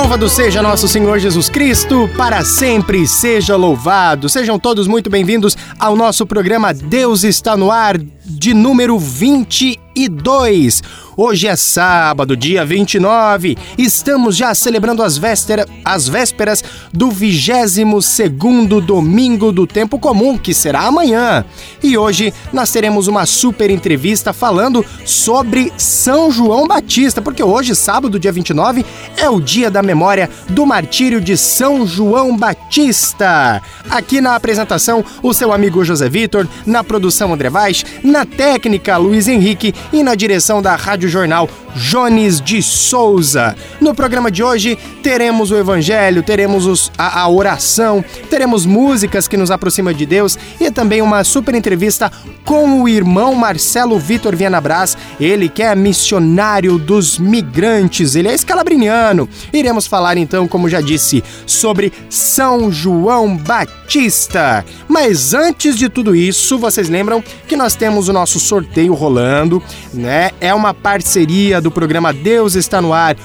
Louvado seja nosso Senhor Jesus Cristo, para sempre seja louvado. Sejam todos muito bem-vindos ao nosso programa Deus está no ar de número 22. Hoje é sábado, dia 29. Estamos já celebrando as, véspera, as vésperas do 22 segundo domingo do tempo comum, que será amanhã. E hoje nós teremos uma super entrevista falando sobre São João Batista, porque hoje, sábado, dia 29, é o dia da memória do martírio de São João Batista. Aqui na apresentação, o seu amigo José Vitor, na produção André Vaz, na técnica Luiz Henrique e na direção da Rádio Jornal Jones de Souza. No programa de hoje teremos o Evangelho, teremos os, a, a, oração, teremos músicas que nos aproximam de Deus e também uma super entrevista com o irmão Marcelo Vitor Vianabras, ele que é missionário dos migrantes, ele é escalabriniano. Iremos falar então, como já disse, sobre São João Batista. Mas antes de tudo isso, vocês lembram que nós temos o nosso sorteio rolando, né? É uma parceria do programa Deus está no ar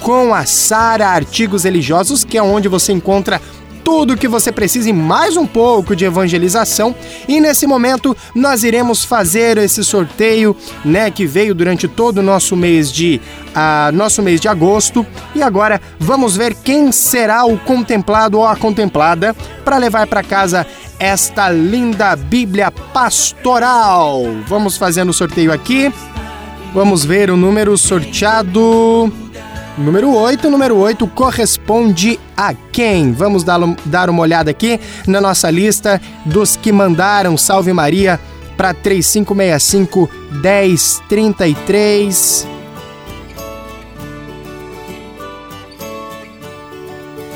com a Sara Artigos Religiosos, que é onde você encontra tudo o que você precisa e mais um pouco de evangelização. E nesse momento nós iremos fazer esse sorteio, né, que veio durante todo o nosso mês de uh, nosso mês de agosto. E agora vamos ver quem será o contemplado ou a contemplada para levar para casa esta linda Bíblia pastoral. Vamos fazendo o sorteio aqui. Vamos ver o número sorteado. Número 8, número 8 corresponde a quem? Vamos dar, dar uma olhada aqui na nossa lista dos que mandaram Salve Maria para 3565 1033.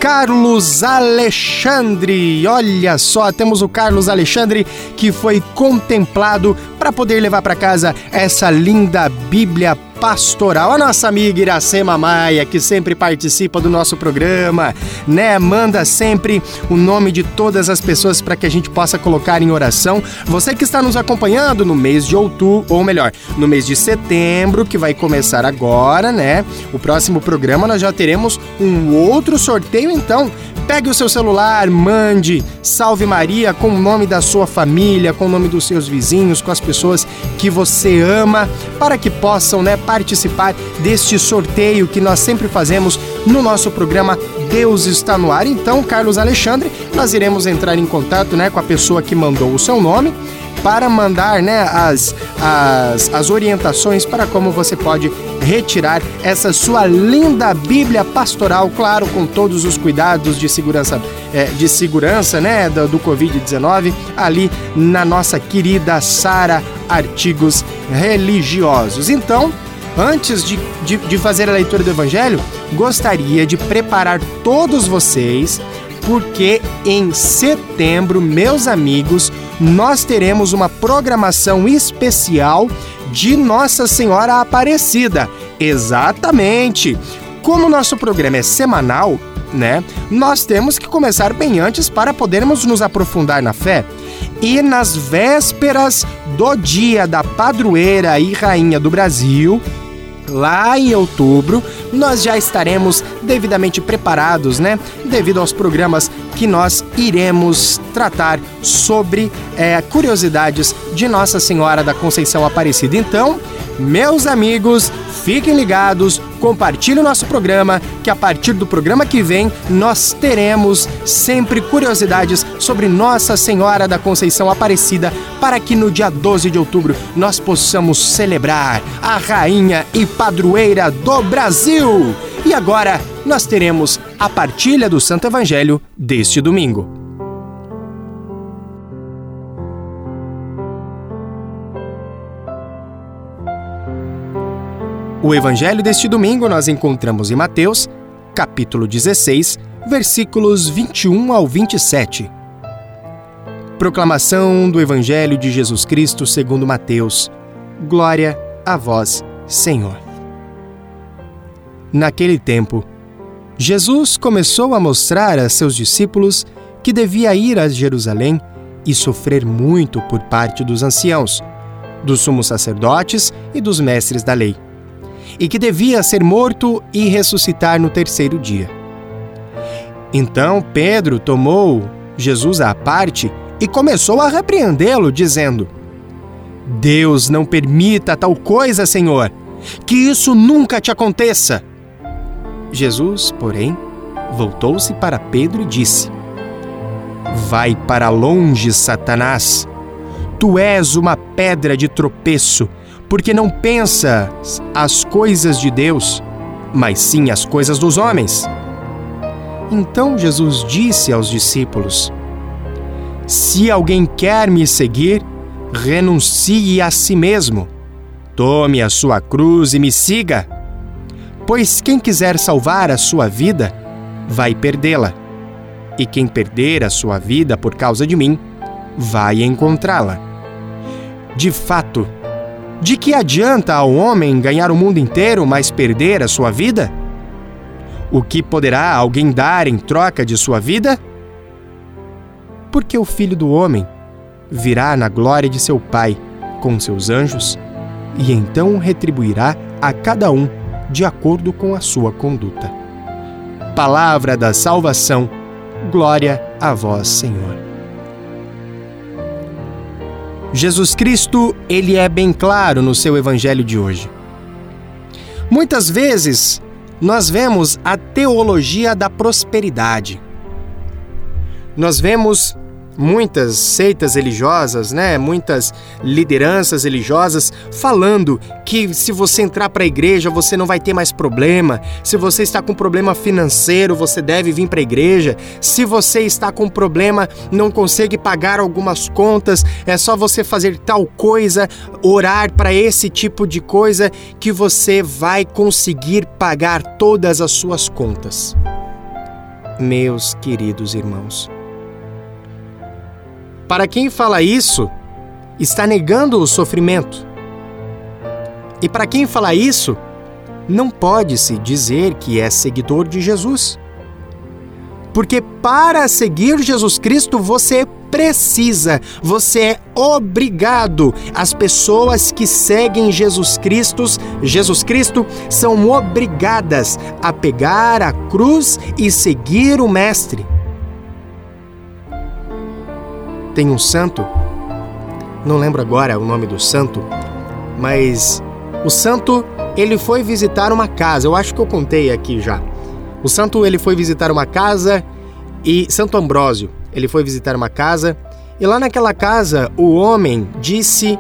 Carlos Alexandre. Olha só, temos o Carlos Alexandre que foi contemplado para poder levar para casa essa linda Bíblia pastoral. A nossa amiga Iracema Maia, que sempre participa do nosso programa, né? Manda sempre o nome de todas as pessoas para que a gente possa colocar em oração. Você que está nos acompanhando no mês de outubro, ou melhor, no mês de setembro, que vai começar agora, né? O próximo programa nós já teremos um outro sorteio, então Pegue o seu celular, mande Salve Maria com o nome da sua família, com o nome dos seus vizinhos, com as pessoas que você ama, para que possam né, participar deste sorteio que nós sempre fazemos no nosso programa Deus está no ar. Então, Carlos Alexandre, nós iremos entrar em contato né, com a pessoa que mandou o seu nome para mandar né, as, as, as orientações para como você pode retirar essa sua linda Bíblia pastoral, claro, com todos os cuidados de segurança, é, de segurança né, do, do Covid-19, ali na nossa querida Sara Artigos Religiosos. Então, antes de, de, de fazer a leitura do Evangelho, gostaria de preparar todos vocês porque em setembro, meus amigos, nós teremos uma programação especial de Nossa Senhora Aparecida. Exatamente! Como o nosso programa é semanal, né? Nós temos que começar bem antes para podermos nos aprofundar na fé. E nas vésperas do dia da padroeira e rainha do Brasil, lá em outubro, nós já estaremos devidamente preparados, né? Devido aos programas que nós iremos tratar sobre é, curiosidades de Nossa Senhora da Conceição Aparecida. Então, meus amigos, fiquem ligados, compartilhe o nosso programa, que a partir do programa que vem nós teremos sempre curiosidades sobre Nossa Senhora da Conceição Aparecida, para que no dia 12 de outubro nós possamos celebrar a rainha e padroeira do Brasil. E agora nós teremos a partilha do Santo Evangelho deste domingo. O evangelho deste domingo nós encontramos em Mateus, capítulo 16, versículos 21 ao 27. Proclamação do evangelho de Jesus Cristo segundo Mateus. Glória a vós, Senhor. Naquele tempo, Jesus começou a mostrar a seus discípulos que devia ir a Jerusalém e sofrer muito por parte dos anciãos, dos sumos sacerdotes e dos mestres da lei e que devia ser morto e ressuscitar no terceiro dia. Então Pedro tomou Jesus à parte e começou a repreendê-lo, dizendo: Deus não permita tal coisa, Senhor, que isso nunca te aconteça. Jesus, porém, voltou-se para Pedro e disse: Vai para longe, Satanás. Tu és uma pedra de tropeço, porque não pensas as coisas de Deus, mas sim as coisas dos homens. Então Jesus disse aos discípulos: Se alguém quer me seguir, renuncie a si mesmo. Tome a sua cruz e me siga. Pois quem quiser salvar a sua vida, vai perdê-la. E quem perder a sua vida por causa de mim, vai encontrá-la. De fato, de que adianta ao homem ganhar o mundo inteiro, mas perder a sua vida? O que poderá alguém dar em troca de sua vida? Porque o filho do homem virá na glória de seu Pai com seus anjos e então retribuirá a cada um de acordo com a sua conduta. Palavra da salvação, glória a vós, Senhor. Jesus Cristo, ele é bem claro no seu evangelho de hoje. Muitas vezes nós vemos a teologia da prosperidade. Nós vemos muitas seitas religiosas, né, muitas lideranças religiosas falando que se você entrar para a igreja você não vai ter mais problema. Se você está com problema financeiro, você deve vir para a igreja. Se você está com problema, não consegue pagar algumas contas, é só você fazer tal coisa, orar para esse tipo de coisa que você vai conseguir pagar todas as suas contas. Meus queridos irmãos, para quem fala isso, está negando o sofrimento. E para quem fala isso, não pode-se dizer que é seguidor de Jesus. Porque para seguir Jesus Cristo, você precisa, você é obrigado. As pessoas que seguem Jesus Cristo, Jesus Cristo, são obrigadas a pegar a cruz e seguir o mestre tem um santo, não lembro agora o nome do santo, mas o santo ele foi visitar uma casa. Eu acho que eu contei aqui já. O santo ele foi visitar uma casa e Santo Ambrósio, ele foi visitar uma casa e lá naquela casa o homem disse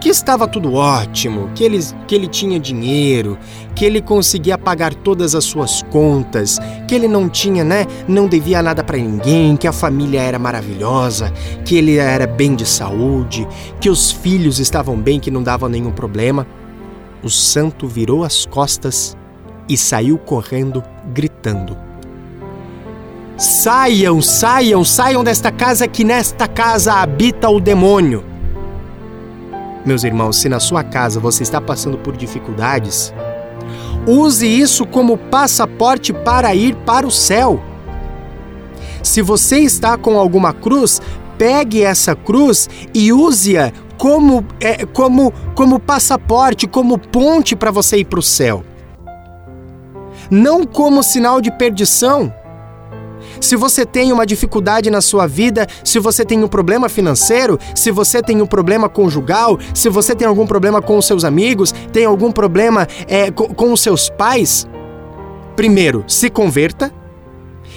que estava tudo ótimo, que ele, que ele tinha dinheiro, que ele conseguia pagar todas as suas contas, que ele não tinha, né, não devia nada para ninguém, que a família era maravilhosa, que ele era bem de saúde, que os filhos estavam bem, que não davam nenhum problema. O santo virou as costas e saiu correndo, gritando: Saiam, saiam, saiam desta casa, que nesta casa habita o demônio. Meus irmãos, se na sua casa você está passando por dificuldades, use isso como passaporte para ir para o céu. Se você está com alguma cruz, pegue essa cruz e use-a como, é, como, como passaporte, como ponte para você ir para o céu. Não como sinal de perdição. Se você tem uma dificuldade na sua vida, se você tem um problema financeiro, se você tem um problema conjugal, se você tem algum problema com os seus amigos, tem algum problema é, com, com os seus pais, primeiro, se converta.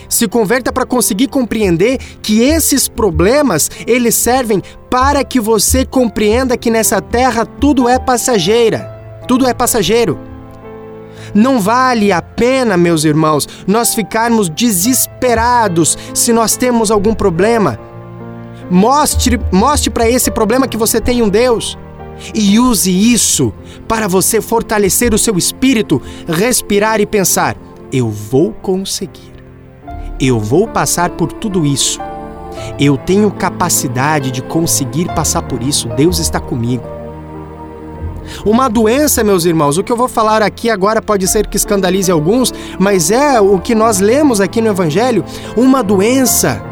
Se converta para conseguir compreender que esses problemas, eles servem para que você compreenda que nessa terra tudo é passageira. Tudo é passageiro. Não vale a pena, meus irmãos, nós ficarmos desesperados se nós temos algum problema. Mostre, mostre para esse problema que você tem um Deus e use isso para você fortalecer o seu espírito, respirar e pensar: eu vou conseguir. Eu vou passar por tudo isso. Eu tenho capacidade de conseguir passar por isso. Deus está comigo. Uma doença, meus irmãos, o que eu vou falar aqui agora pode ser que escandalize alguns, mas é o que nós lemos aqui no Evangelho: uma doença.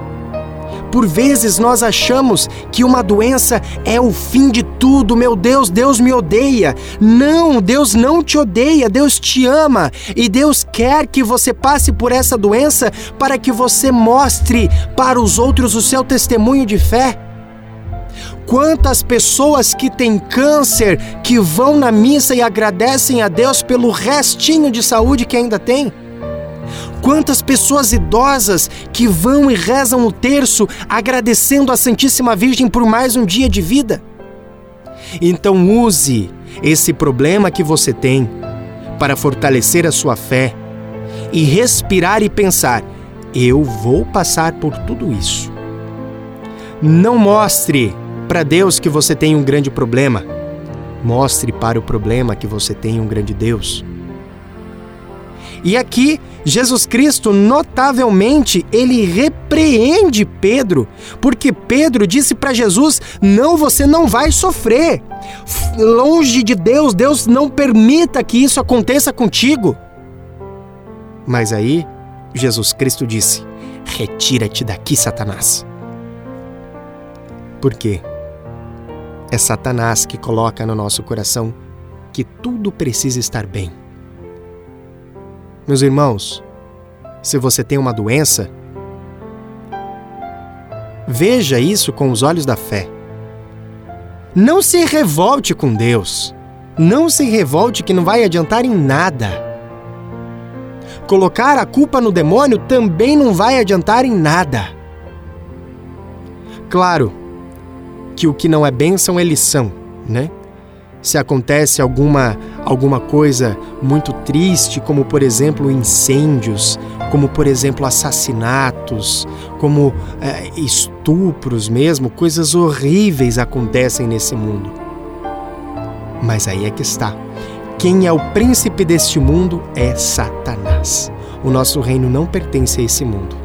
Por vezes nós achamos que uma doença é o fim de tudo. Meu Deus, Deus me odeia. Não, Deus não te odeia, Deus te ama e Deus quer que você passe por essa doença para que você mostre para os outros o seu testemunho de fé. Quantas pessoas que têm câncer que vão na missa e agradecem a Deus pelo restinho de saúde que ainda tem? Quantas pessoas idosas que vão e rezam o terço agradecendo a Santíssima Virgem por mais um dia de vida? Então use esse problema que você tem para fortalecer a sua fé e respirar e pensar: eu vou passar por tudo isso. Não mostre para Deus que você tem um grande problema. Mostre para o problema que você tem um grande Deus. E aqui, Jesus Cristo, notavelmente, ele repreende Pedro, porque Pedro disse para Jesus: Não, você não vai sofrer. Longe de Deus, Deus não permita que isso aconteça contigo. Mas aí, Jesus Cristo disse: Retira-te daqui, Satanás. Por quê? É Satanás que coloca no nosso coração que tudo precisa estar bem meus irmãos, se você tem uma doença, veja isso com os olhos da fé. Não se revolte com Deus. Não se revolte que não vai adiantar em nada. Colocar a culpa no demônio também não vai adiantar em nada. Claro que o que não é bênção é lição, né? se acontece alguma, alguma coisa muito triste, como por exemplo incêndios, como por exemplo assassinatos, como é, estupros mesmo, coisas horríveis acontecem nesse mundo. Mas aí é que está. Quem é o príncipe deste mundo é Satanás. O nosso reino não pertence a esse mundo.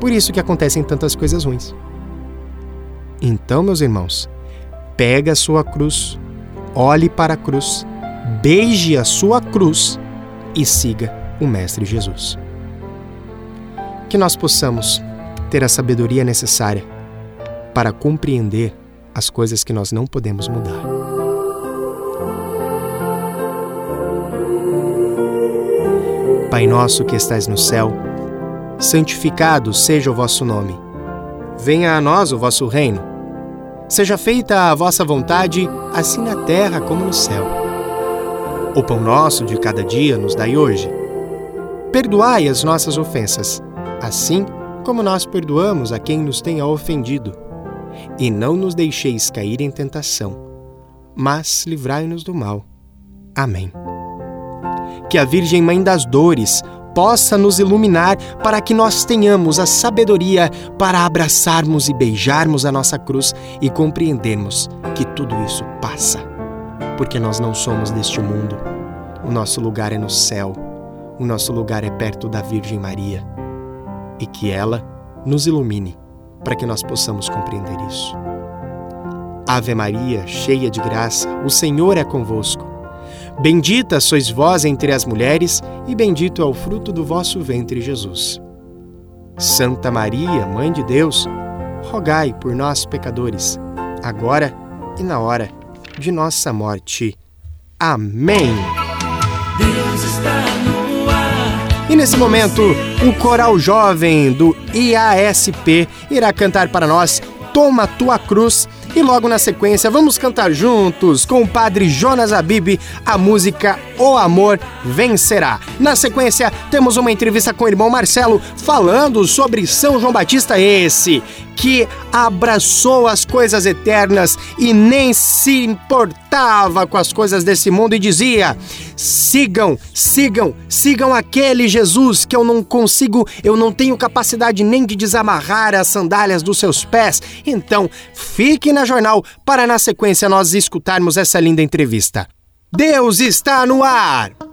Por isso que acontecem tantas coisas ruins. Então, meus irmãos, pega a sua cruz, olhe para a cruz, beije a sua cruz e siga o Mestre Jesus. Que nós possamos ter a sabedoria necessária para compreender as coisas que nós não podemos mudar. Pai nosso que estais no céu, santificado seja o vosso nome. Venha a nós o vosso reino Seja feita a vossa vontade, assim na terra como no céu. O pão nosso de cada dia nos dai hoje. Perdoai as nossas ofensas, assim como nós perdoamos a quem nos tenha ofendido. E não nos deixeis cair em tentação, mas livrai-nos do mal. Amém. Que a Virgem Mãe das Dores possa nos iluminar para que nós tenhamos a sabedoria para abraçarmos e beijarmos a nossa cruz e compreendermos que tudo isso passa. Porque nós não somos deste mundo. O nosso lugar é no céu. O nosso lugar é perto da Virgem Maria. E que ela nos ilumine para que nós possamos compreender isso. Ave Maria, cheia de graça, o Senhor é convosco. Bendita sois vós entre as mulheres, e bendito é o fruto do vosso ventre, Jesus. Santa Maria, Mãe de Deus, rogai por nós, pecadores, agora e na hora de nossa morte. Amém. Deus está no ar. E nesse momento, o coral jovem do IASP irá cantar para nós Toma Tua Cruz e logo na sequência, vamos cantar juntos com o padre Jonas Abib a música O Amor Vencerá. Na sequência, temos uma entrevista com o irmão Marcelo falando sobre São João Batista esse que abraçou as coisas eternas e nem se importava com as coisas desse mundo e dizia: sigam, sigam, sigam aquele Jesus que eu não consigo, eu não tenho capacidade nem de desamarrar as sandálias dos seus pés. Então, fique na jornal para na sequência nós escutarmos essa linda entrevista. Deus está no ar!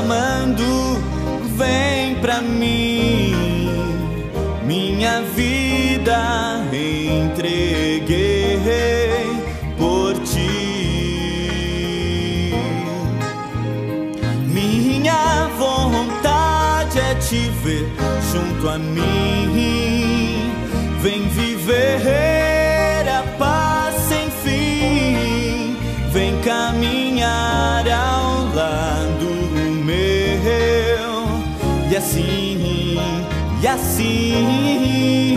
chamando, vem pra mim. Minha vida entreguei por ti. Minha vontade é te ver junto a mim. Vem viver. e assim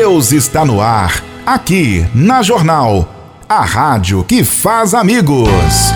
Deus está no ar, aqui na Jornal, a rádio que faz amigos.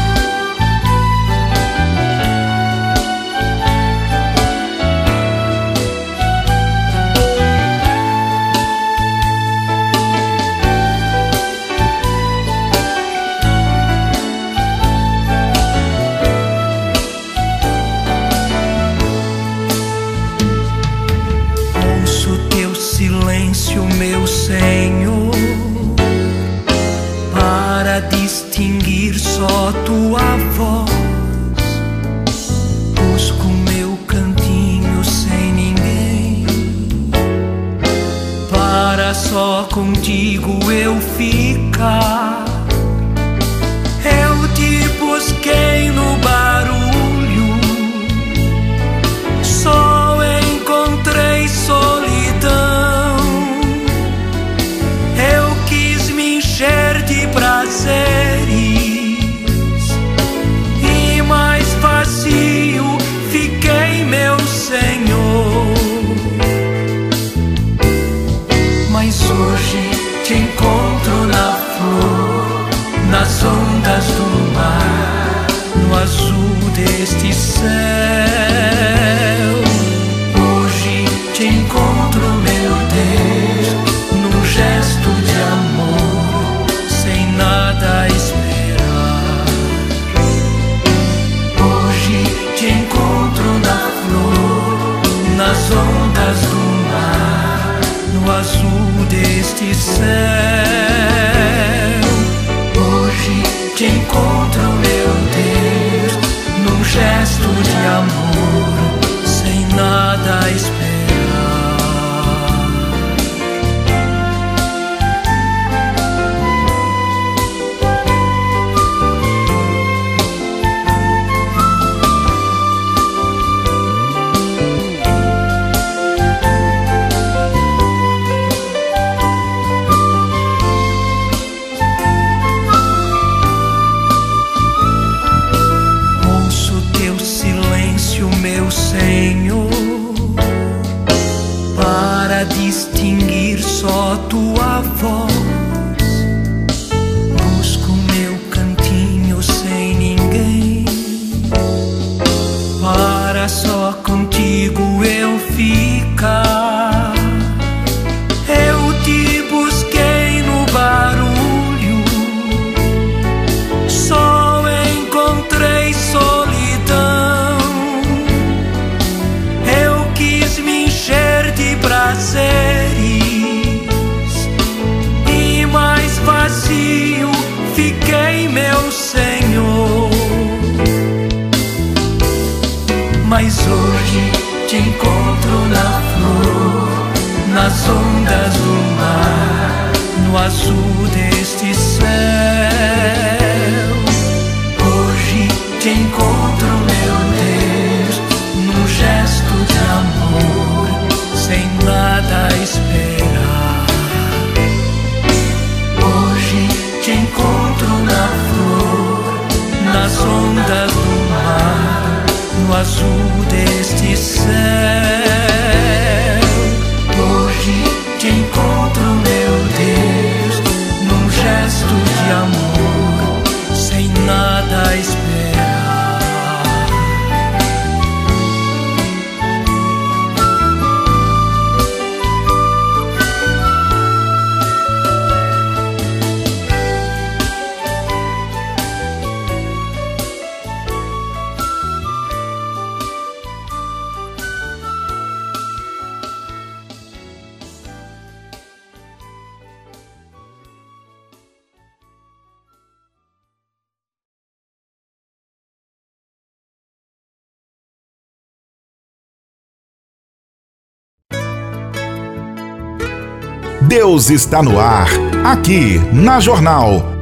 Deus está no ar, aqui na Jornal.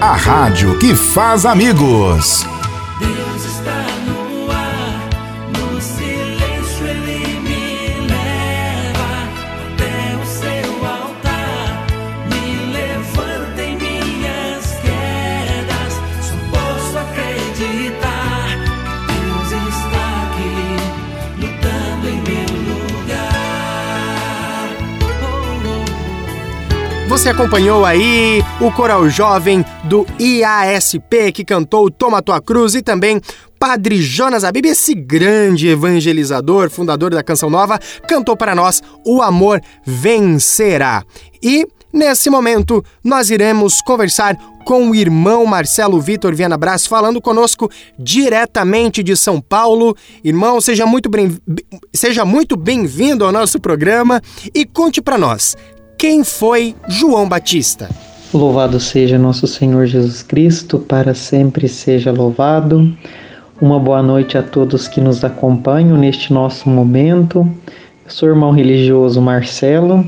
A rádio que faz amigos. Você acompanhou aí o coral jovem do IASP que cantou Toma Tua Cruz e também Padre Jonas Abib, esse grande evangelizador, fundador da Canção Nova, cantou para nós O Amor Vencerá. E Nesse momento, nós iremos conversar com o irmão Marcelo Vitor Viana Brás, falando conosco diretamente de São Paulo. Irmão, seja muito bem, bem-vindo ao nosso programa e conte para nós quem foi João Batista. Louvado seja nosso Senhor Jesus Cristo, para sempre seja louvado. Uma boa noite a todos que nos acompanham neste nosso momento. Eu sou o irmão religioso Marcelo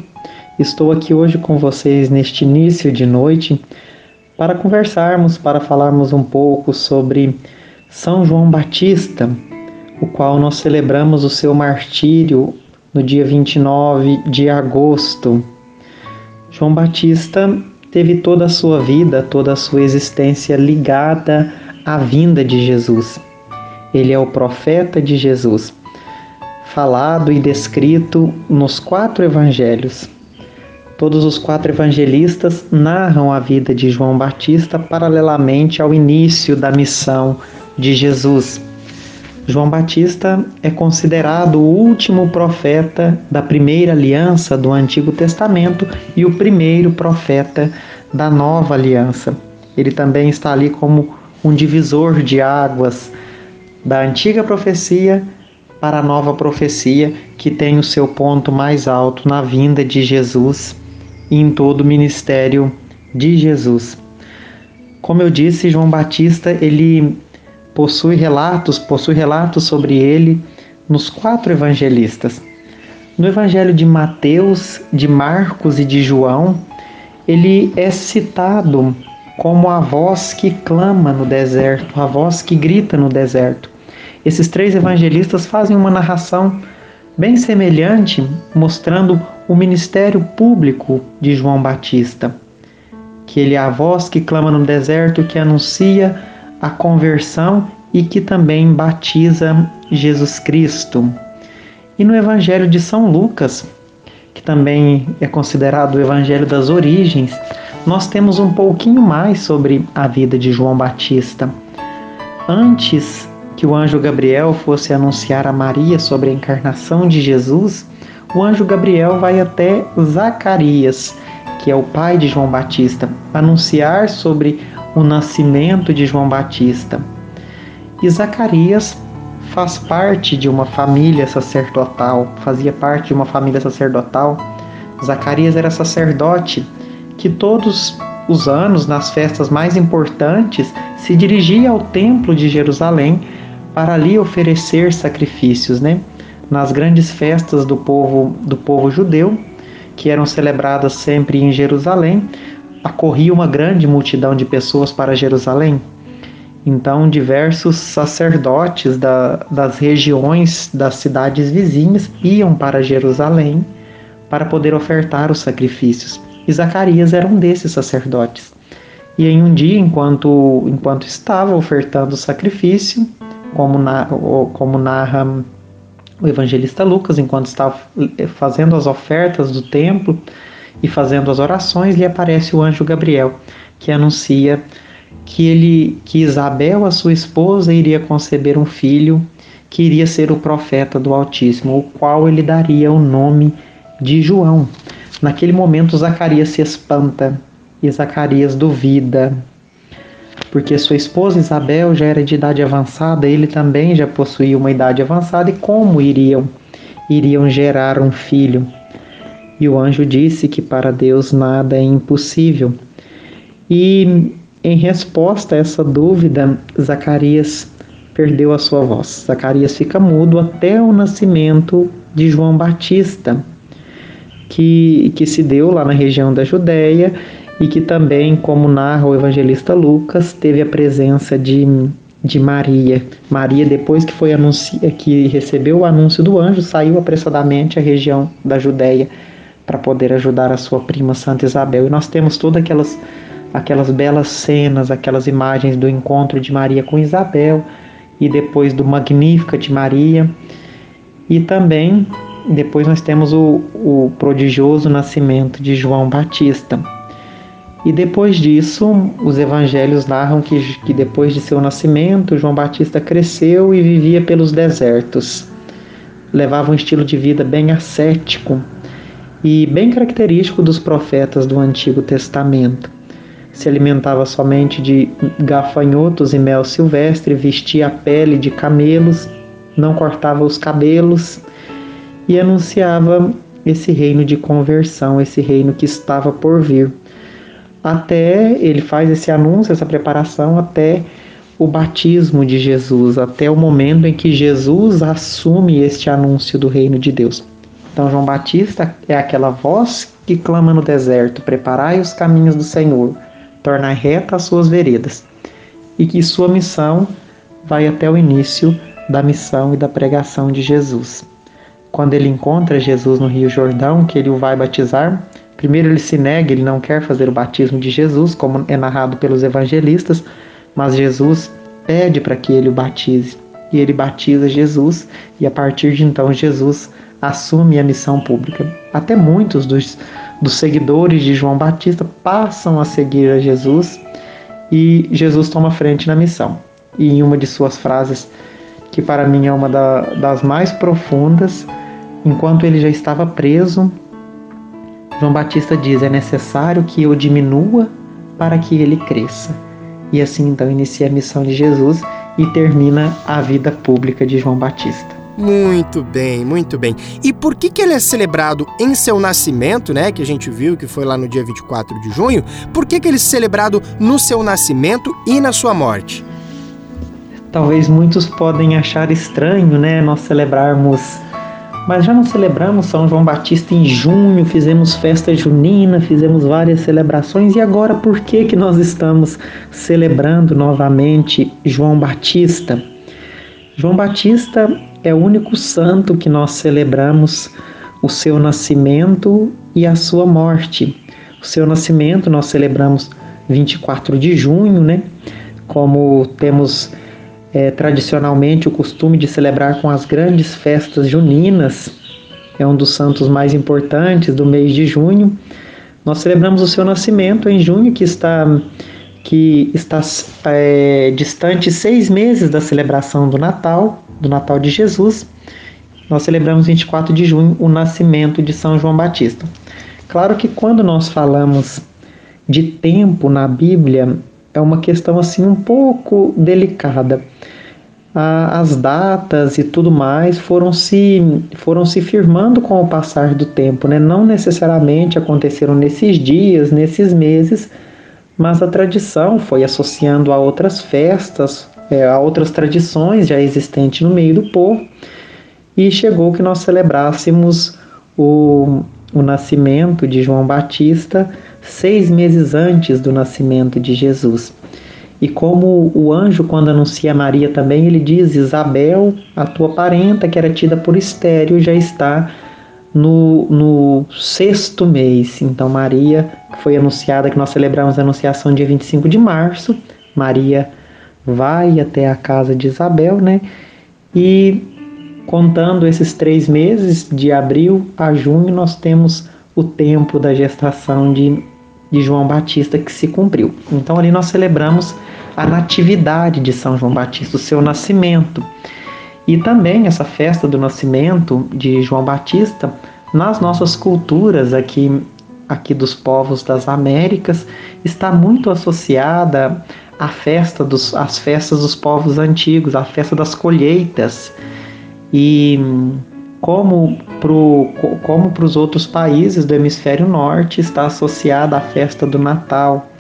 Estou aqui hoje com vocês neste início de noite para conversarmos, para falarmos um pouco sobre São João Batista, o qual nós celebramos o seu martírio no dia 29 de agosto. João Batista teve toda a sua vida, toda a sua existência ligada à vinda de Jesus. Ele é o profeta de Jesus, falado e descrito nos quatro evangelhos. Todos os quatro evangelistas narram a vida de João Batista paralelamente ao início da missão de Jesus. João Batista é considerado o último profeta da primeira aliança do Antigo Testamento e o primeiro profeta da nova aliança. Ele também está ali como um divisor de águas da antiga profecia para a nova profecia, que tem o seu ponto mais alto na vinda de Jesus em todo o ministério de Jesus. Como eu disse, João Batista, ele possui relatos, possui relatos sobre ele nos quatro evangelistas. No evangelho de Mateus, de Marcos e de João, ele é citado como a voz que clama no deserto, a voz que grita no deserto. Esses três evangelistas fazem uma narração bem semelhante, mostrando o ministério público de João Batista, que ele é a voz que clama no deserto, que anuncia a conversão e que também batiza Jesus Cristo. E no Evangelho de São Lucas, que também é considerado o Evangelho das Origens, nós temos um pouquinho mais sobre a vida de João Batista. Antes que o anjo Gabriel fosse anunciar a Maria sobre a encarnação de Jesus, o anjo Gabriel vai até Zacarias, que é o pai de João Batista, anunciar sobre o nascimento de João Batista. E Zacarias faz parte de uma família sacerdotal, fazia parte de uma família sacerdotal. Zacarias era sacerdote que todos os anos, nas festas mais importantes, se dirigia ao templo de Jerusalém para ali oferecer sacrifícios, né? Nas grandes festas do povo do povo judeu, que eram celebradas sempre em Jerusalém, acorria uma grande multidão de pessoas para Jerusalém. Então, diversos sacerdotes da, das regiões das cidades vizinhas iam para Jerusalém para poder ofertar os sacrifícios. E Zacarias era um desses sacerdotes. E em um dia, enquanto, enquanto estava ofertando o sacrifício, como, na, como narra o evangelista Lucas, enquanto estava fazendo as ofertas do templo e fazendo as orações, lhe aparece o anjo Gabriel, que anuncia que ele que Isabel, a sua esposa, iria conceber um filho que iria ser o profeta do Altíssimo, o qual ele daria o nome de João. Naquele momento Zacarias se espanta e Zacarias duvida, porque sua esposa Isabel já era de idade avançada, ele também já possuía uma idade avançada, e como iriam iriam gerar um filho? E o anjo disse que para Deus nada é impossível. E em resposta a essa dúvida, Zacarias perdeu a sua voz. Zacarias fica mudo até o nascimento de João Batista, que, que se deu lá na região da Judéia e que também, como narra o evangelista Lucas, teve a presença de, de Maria. Maria, depois que foi anuncia, que recebeu o anúncio do anjo, saiu apressadamente à região da Judéia para poder ajudar a sua prima Santa Isabel. E nós temos todas aquelas aquelas belas cenas, aquelas imagens do encontro de Maria com Isabel e depois do Magnífica de Maria. E também depois nós temos o, o prodigioso nascimento de João Batista. E depois disso, os evangelhos narram que, que depois de seu nascimento, João Batista cresceu e vivia pelos desertos. Levava um estilo de vida bem ascético e bem característico dos profetas do Antigo Testamento. Se alimentava somente de gafanhotos e mel silvestre, vestia a pele de camelos, não cortava os cabelos e anunciava esse reino de conversão, esse reino que estava por vir até ele faz esse anúncio, essa preparação até o batismo de Jesus, até o momento em que Jesus assume este anúncio do reino de Deus. Então, João Batista é aquela voz que clama no deserto: Preparai os caminhos do Senhor, tornai reta as suas veredas. E que sua missão vai até o início da missão e da pregação de Jesus. Quando ele encontra Jesus no Rio Jordão, que ele o vai batizar, Primeiro ele se nega, ele não quer fazer o batismo de Jesus, como é narrado pelos evangelistas, mas Jesus pede para que ele o batize. E ele batiza Jesus, e a partir de então Jesus assume a missão pública. Até muitos dos, dos seguidores de João Batista passam a seguir a Jesus e Jesus toma frente na missão. E em uma de suas frases, que para mim é uma da, das mais profundas, enquanto ele já estava preso, João Batista diz: é necessário que eu diminua para que ele cresça. E assim então inicia a missão de Jesus e termina a vida pública de João Batista. Muito bem, muito bem. E por que, que ele é celebrado em seu nascimento, né? Que a gente viu que foi lá no dia 24 de junho. Por que, que ele é celebrado no seu nascimento e na sua morte? Talvez muitos podem achar estranho, né? Nós celebrarmos mas já não celebramos São João Batista em junho, fizemos festa junina, fizemos várias celebrações e agora por que que nós estamos celebrando novamente João Batista? João Batista é o único santo que nós celebramos o seu nascimento e a sua morte. O seu nascimento nós celebramos 24 de junho, né? Como temos é, tradicionalmente o costume de celebrar com as grandes festas juninas, é um dos santos mais importantes do mês de junho. Nós celebramos o seu nascimento em junho, que está, que está é, distante seis meses da celebração do Natal, do Natal de Jesus. Nós celebramos 24 de junho o nascimento de São João Batista. Claro que quando nós falamos de tempo na Bíblia, é uma questão assim um pouco delicada. As datas e tudo mais foram se, foram se firmando com o passar do tempo, né? não necessariamente aconteceram nesses dias, nesses meses, mas a tradição foi associando a outras festas, é, a outras tradições já existentes no meio do povo, e chegou que nós celebrássemos o, o nascimento de João Batista seis meses antes do nascimento de Jesus. E como o anjo, quando anuncia a Maria também, ele diz: Isabel, a tua parenta, que era tida por estéreo, já está no, no sexto mês. Então, Maria foi anunciada, que nós celebramos a anunciação dia 25 de março. Maria vai até a casa de Isabel, né? E contando esses três meses, de abril a junho, nós temos o tempo da gestação de de João Batista que se cumpriu. Então ali nós celebramos a natividade de São João Batista, o seu nascimento. E também essa festa do nascimento de João Batista, nas nossas culturas aqui, aqui dos povos das Américas, está muito associada à festa dos, às festas dos povos antigos, a festa das colheitas. E como para os outros países do hemisfério norte está associada à festa do Natal.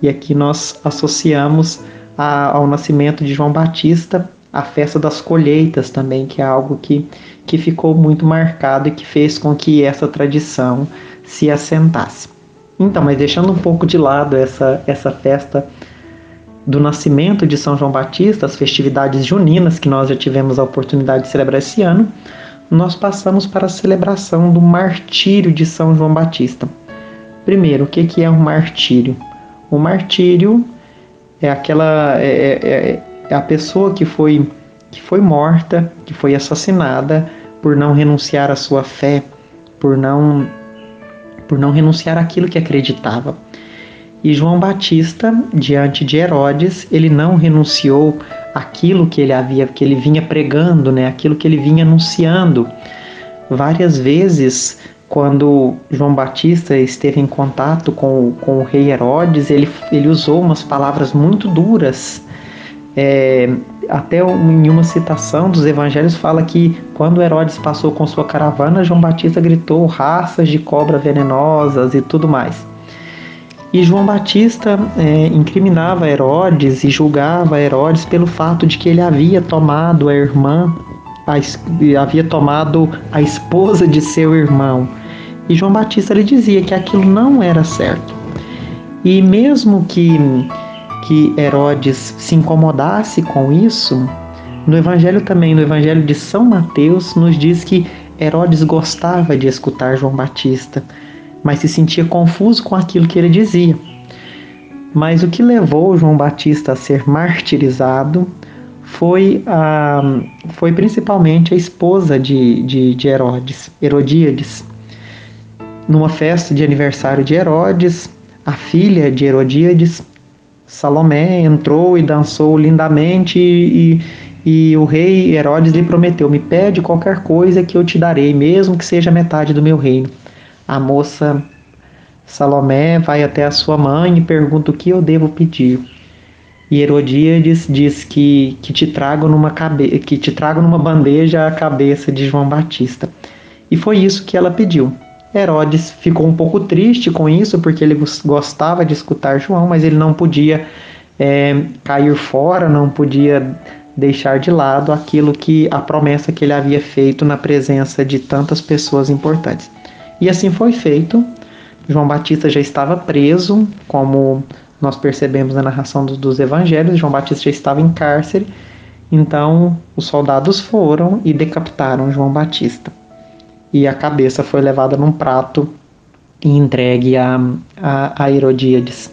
E aqui nós associamos a, ao nascimento de João Batista a festa das colheitas também, que é algo que, que ficou muito marcado e que fez com que essa tradição se assentasse. Então, mas deixando um pouco de lado essa, essa festa do nascimento de São João Batista, as festividades juninas que nós já tivemos a oportunidade de celebrar esse ano, nós passamos para a celebração do martírio de São João Batista. Primeiro, o que é um martírio? O martírio é aquela é, é, é, é a pessoa que foi que foi morta, que foi assassinada por não renunciar à sua fé, por não por não renunciar àquilo que acreditava. E João Batista, diante de Herodes, ele não renunciou aquilo que ele havia, que ele vinha pregando, né? Aquilo que ele vinha anunciando. Várias vezes, quando João Batista esteve em contato com, com o rei Herodes, ele, ele usou umas palavras muito duras. É, até em uma citação dos evangelhos fala que quando Herodes passou com sua caravana, João Batista gritou raças de cobra venenosas e tudo mais. E João Batista é, incriminava Herodes e julgava Herodes pelo fato de que ele havia tomado a irmã, a, havia tomado a esposa de seu irmão. E João Batista lhe dizia que aquilo não era certo. E mesmo que, que Herodes se incomodasse com isso, no Evangelho também, no Evangelho de São Mateus, nos diz que Herodes gostava de escutar João Batista mas se sentia confuso com aquilo que ele dizia. Mas o que levou João Batista a ser martirizado foi, a, foi principalmente a esposa de, de, de Herodes, Herodíades. Numa festa de aniversário de Herodes, a filha de Herodíades, Salomé, entrou e dançou lindamente e, e, e o rei Herodes lhe prometeu: Me pede qualquer coisa que eu te darei, mesmo que seja metade do meu reino. A moça Salomé vai até a sua mãe e pergunta o que eu devo pedir. E Herodíades diz que, que, te trago numa cabe que te trago numa bandeja a cabeça de João Batista. E foi isso que ela pediu. Herodes ficou um pouco triste com isso, porque ele gostava de escutar João, mas ele não podia é, cair fora, não podia deixar de lado aquilo que a promessa que ele havia feito na presença de tantas pessoas importantes. E assim foi feito. João Batista já estava preso, como nós percebemos na narração dos, dos evangelhos. João Batista já estava em cárcere. Então os soldados foram e decapitaram João Batista. E a cabeça foi levada num prato e entregue a, a, a Herodíades.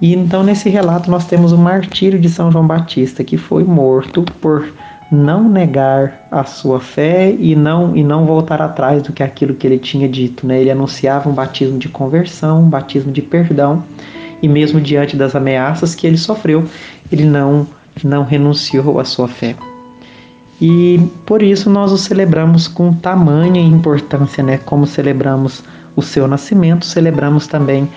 E então nesse relato nós temos o martírio de São João Batista, que foi morto por não negar a sua fé e não e não voltar atrás do que aquilo que ele tinha dito, né? Ele anunciava um batismo de conversão, um batismo de perdão, e mesmo diante das ameaças que ele sofreu, ele não não renunciou à sua fé. E por isso nós o celebramos com tamanha importância, né? Como celebramos o seu nascimento, celebramos também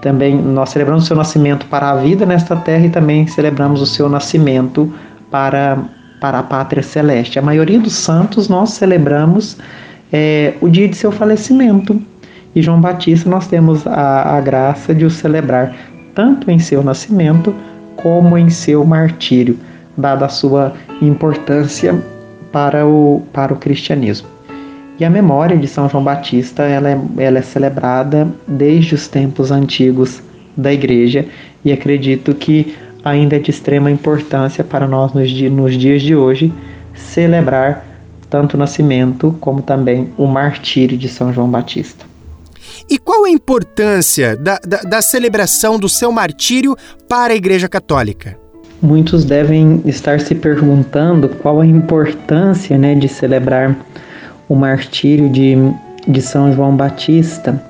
também nós celebramos o seu nascimento para a vida nesta terra e também celebramos o seu nascimento para para a pátria celeste. A maioria dos santos nós celebramos é, o dia de seu falecimento. E João Batista nós temos a, a graça de o celebrar tanto em seu nascimento como em seu martírio, dada a sua importância para o, para o cristianismo. E a memória de São João Batista ela é, ela é celebrada desde os tempos antigos da igreja e acredito que ainda é de extrema importância para nós nos, nos dias de hoje celebrar tanto o nascimento como também o martírio de São João Batista. E qual a importância da, da, da, celebração do seu martírio para a Igreja Católica? Muitos devem estar se perguntando qual a importância né, de celebrar o martírio de, de São João Batista.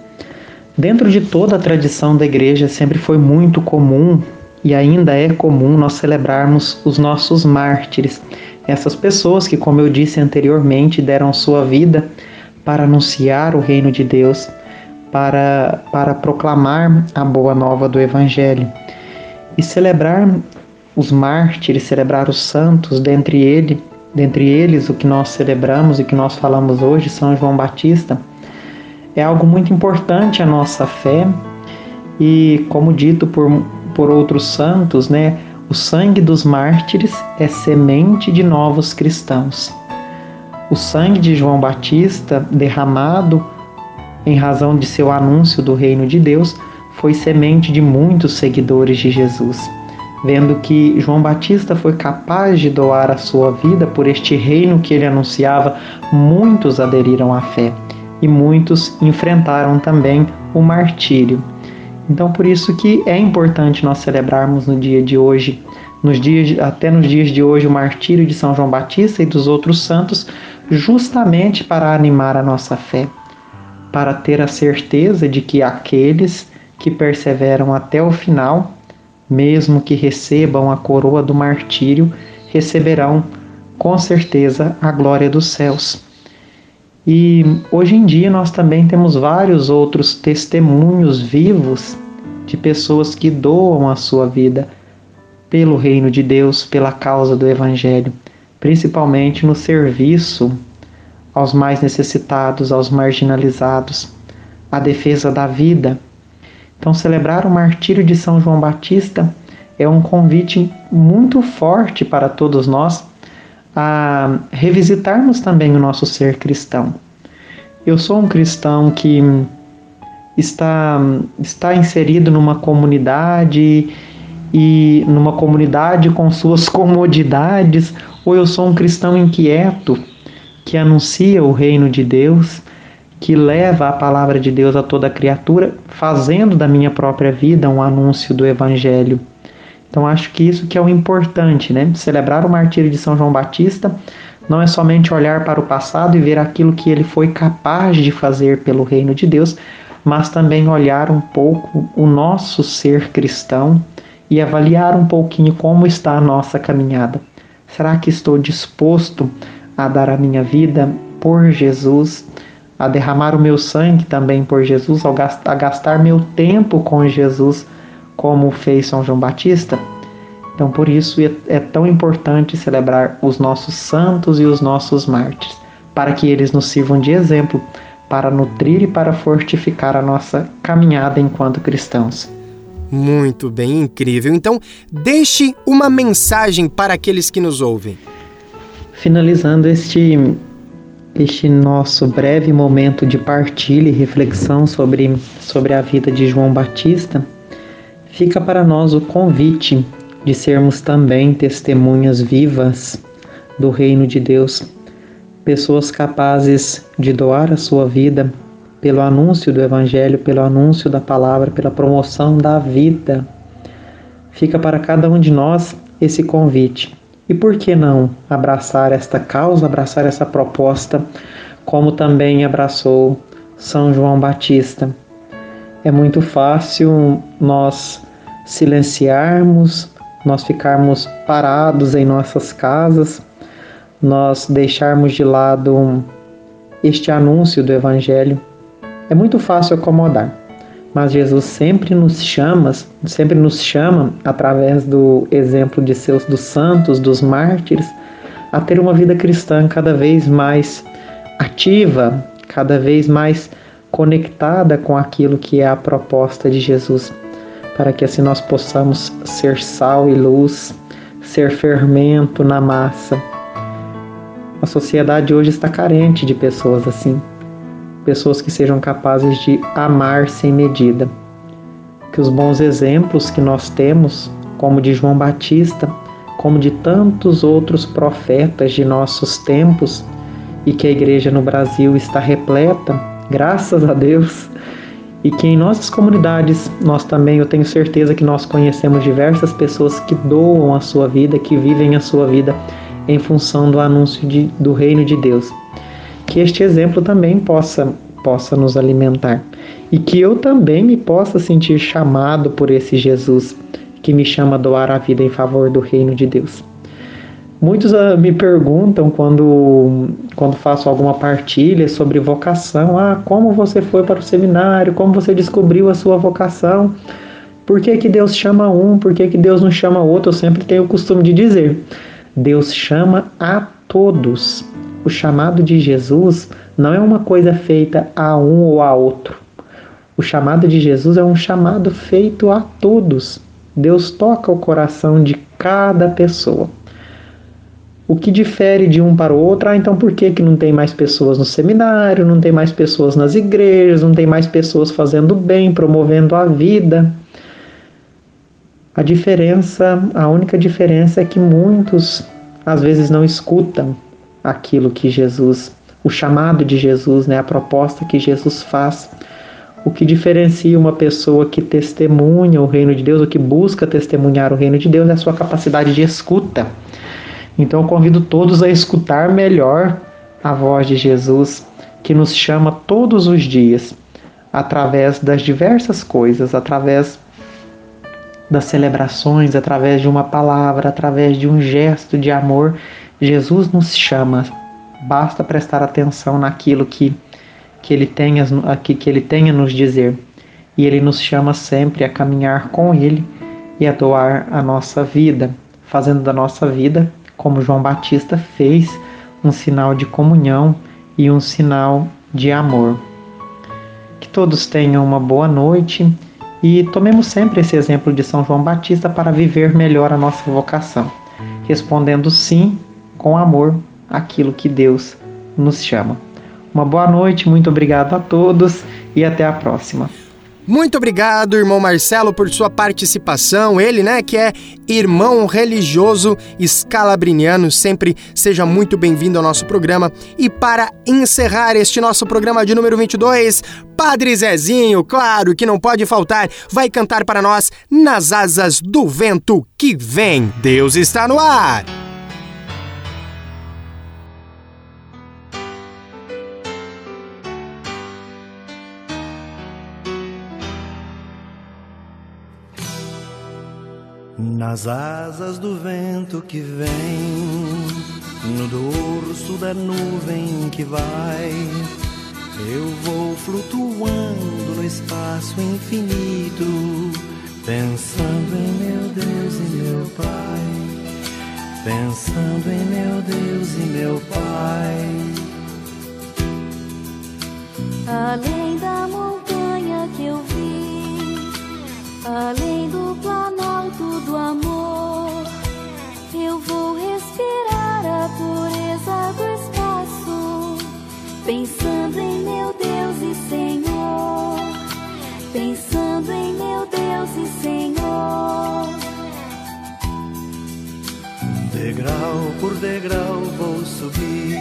Dentro de toda a tradição da Igreja, sempre foi muito comum e ainda é comum nós celebrarmos os nossos mártires, essas pessoas que, como eu disse anteriormente, deram sua vida para anunciar o reino de Deus, para, para proclamar a boa nova do Evangelho. E celebrar os mártires, celebrar os santos, dentre, ele, dentre eles o que nós celebramos e que nós falamos hoje, São João Batista, é algo muito importante à nossa fé e, como dito por por outros santos, né? O sangue dos mártires é semente de novos cristãos. O sangue de João Batista, derramado em razão de seu anúncio do reino de Deus, foi semente de muitos seguidores de Jesus. Vendo que João Batista foi capaz de doar a sua vida por este reino que ele anunciava, muitos aderiram à fé e muitos enfrentaram também o martírio. Então, por isso que é importante nós celebrarmos no dia de hoje, nos dias, até nos dias de hoje, o martírio de São João Batista e dos outros santos, justamente para animar a nossa fé, para ter a certeza de que aqueles que perseveram até o final, mesmo que recebam a coroa do martírio, receberão com certeza a glória dos céus. E hoje em dia nós também temos vários outros testemunhos vivos de pessoas que doam a sua vida pelo reino de Deus, pela causa do Evangelho, principalmente no serviço aos mais necessitados, aos marginalizados, a defesa da vida. Então, celebrar o martírio de São João Batista é um convite muito forte para todos nós a revisitarmos também o nosso ser cristão. Eu sou um cristão que está, está inserido numa comunidade e numa comunidade com suas comodidades, ou eu sou um cristão inquieto que anuncia o reino de Deus, que leva a palavra de Deus a toda criatura, fazendo da minha própria vida um anúncio do evangelho. Então acho que isso que é o importante, né? Celebrar o martírio de São João Batista não é somente olhar para o passado e ver aquilo que ele foi capaz de fazer pelo reino de Deus, mas também olhar um pouco o nosso ser cristão e avaliar um pouquinho como está a nossa caminhada. Será que estou disposto a dar a minha vida por Jesus, a derramar o meu sangue também por Jesus, a gastar meu tempo com Jesus? Como fez São João Batista. Então, por isso é, é tão importante celebrar os nossos santos e os nossos mártires, para que eles nos sirvam de exemplo para nutrir e para fortificar a nossa caminhada enquanto cristãos. Muito bem, incrível. Então, deixe uma mensagem para aqueles que nos ouvem. Finalizando este este nosso breve momento de partilha e reflexão sobre, sobre a vida de João Batista, fica para nós o convite de sermos também testemunhas vivas do reino de Deus, pessoas capazes de doar a sua vida pelo anúncio do Evangelho, pelo anúncio da palavra, pela promoção da vida. Fica para cada um de nós esse convite. E por que não abraçar esta causa, abraçar essa proposta, como também abraçou São João Batista? É muito fácil nós silenciarmos, nós ficarmos parados em nossas casas, nós deixarmos de lado este anúncio do Evangelho. É muito fácil acomodar, mas Jesus sempre nos chama, sempre nos chama através do exemplo de seus dos santos, dos mártires, a ter uma vida cristã cada vez mais ativa, cada vez mais conectada com aquilo que é a proposta de Jesus para que assim nós possamos ser sal e luz, ser fermento na massa. A sociedade hoje está carente de pessoas assim, pessoas que sejam capazes de amar sem medida. Que os bons exemplos que nós temos, como de João Batista, como de tantos outros profetas de nossos tempos, e que a igreja no Brasil está repleta, graças a Deus, e que em nossas comunidades nós também, eu tenho certeza que nós conhecemos diversas pessoas que doam a sua vida, que vivem a sua vida em função do anúncio de, do reino de Deus. Que este exemplo também possa possa nos alimentar e que eu também me possa sentir chamado por esse Jesus que me chama a doar a vida em favor do reino de Deus. Muitos uh, me perguntam quando, quando faço alguma partilha sobre vocação: ah, como você foi para o seminário, como você descobriu a sua vocação, por que, que Deus chama um, por que, que Deus não chama outro? Eu sempre tenho o costume de dizer: Deus chama a todos. O chamado de Jesus não é uma coisa feita a um ou a outro. O chamado de Jesus é um chamado feito a todos. Deus toca o coração de cada pessoa. O que difere de um para o outro? Ah, então por que, que não tem mais pessoas no seminário, não tem mais pessoas nas igrejas, não tem mais pessoas fazendo bem, promovendo a vida? A diferença, a única diferença é que muitos às vezes não escutam aquilo que Jesus, o chamado de Jesus, né, a proposta que Jesus faz. O que diferencia uma pessoa que testemunha o reino de Deus, ou que busca testemunhar o reino de Deus, é a sua capacidade de escuta então convido todos a escutar melhor a voz de Jesus, que nos chama todos os dias através das diversas coisas, através das celebrações, através de uma palavra, através de um gesto de amor, Jesus nos chama. Basta prestar atenção naquilo que, que, ele tenha, que, que ele tenha nos dizer. E ele nos chama sempre a caminhar com ele e a doar a nossa vida, fazendo da nossa vida, como João Batista fez, um sinal de comunhão e um sinal de amor. Que todos tenham uma boa noite e tomemos sempre esse exemplo de São João Batista para viver melhor a nossa vocação, respondendo sim com amor aquilo que Deus nos chama. Uma boa noite, muito obrigado a todos e até a próxima. Muito obrigado, irmão Marcelo, por sua participação. Ele, né, que é irmão religioso escalabriniano, sempre seja muito bem-vindo ao nosso programa. E para encerrar este nosso programa de número 22, Padre Zezinho, claro que não pode faltar, vai cantar para nós Nas Asas do Vento que Vem. Deus está no ar! Nas asas do vento que vem, no dorso da nuvem que vai, eu vou flutuando no espaço infinito, pensando em meu Deus e meu Pai, pensando em meu Deus e meu Pai. Além da montanha que eu vi, além do planalto do amor, eu vou respirar a pureza do espaço, pensando em meu Deus e Senhor, pensando em meu Deus e Senhor. Degrau por degrau vou subir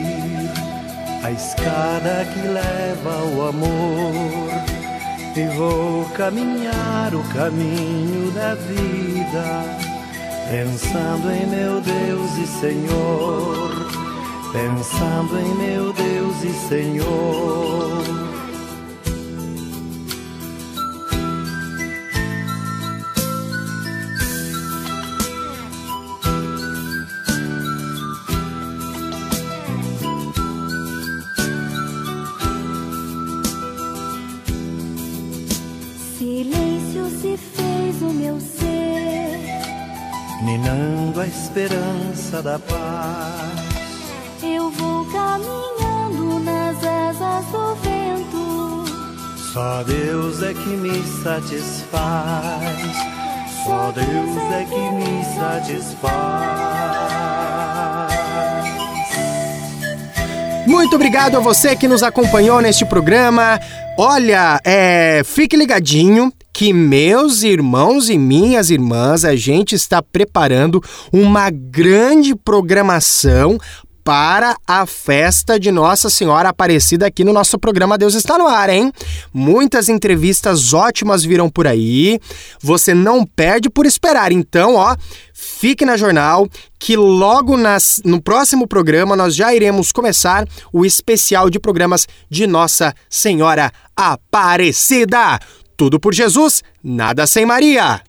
a escada que leva ao amor e vou caminhar o caminho da vida, pensando em meu Deus e Senhor, pensando em meu Deus e Senhor. Da paz. Eu vou caminhando nas asas do vento. Só Deus é que me satisfaz. Só Deus é que me satisfaz. Muito obrigado a você que nos acompanhou neste programa. Olha, é, fique ligadinho que meus irmãos e minhas irmãs, a gente está preparando uma grande programação para a festa de Nossa Senhora Aparecida aqui no nosso programa Deus está no ar, hein? Muitas entrevistas ótimas virão por aí. Você não perde por esperar. Então, ó, fique na jornal que logo nas, no próximo programa nós já iremos começar o especial de programas de Nossa Senhora Aparecida. Tudo por Jesus, nada sem Maria.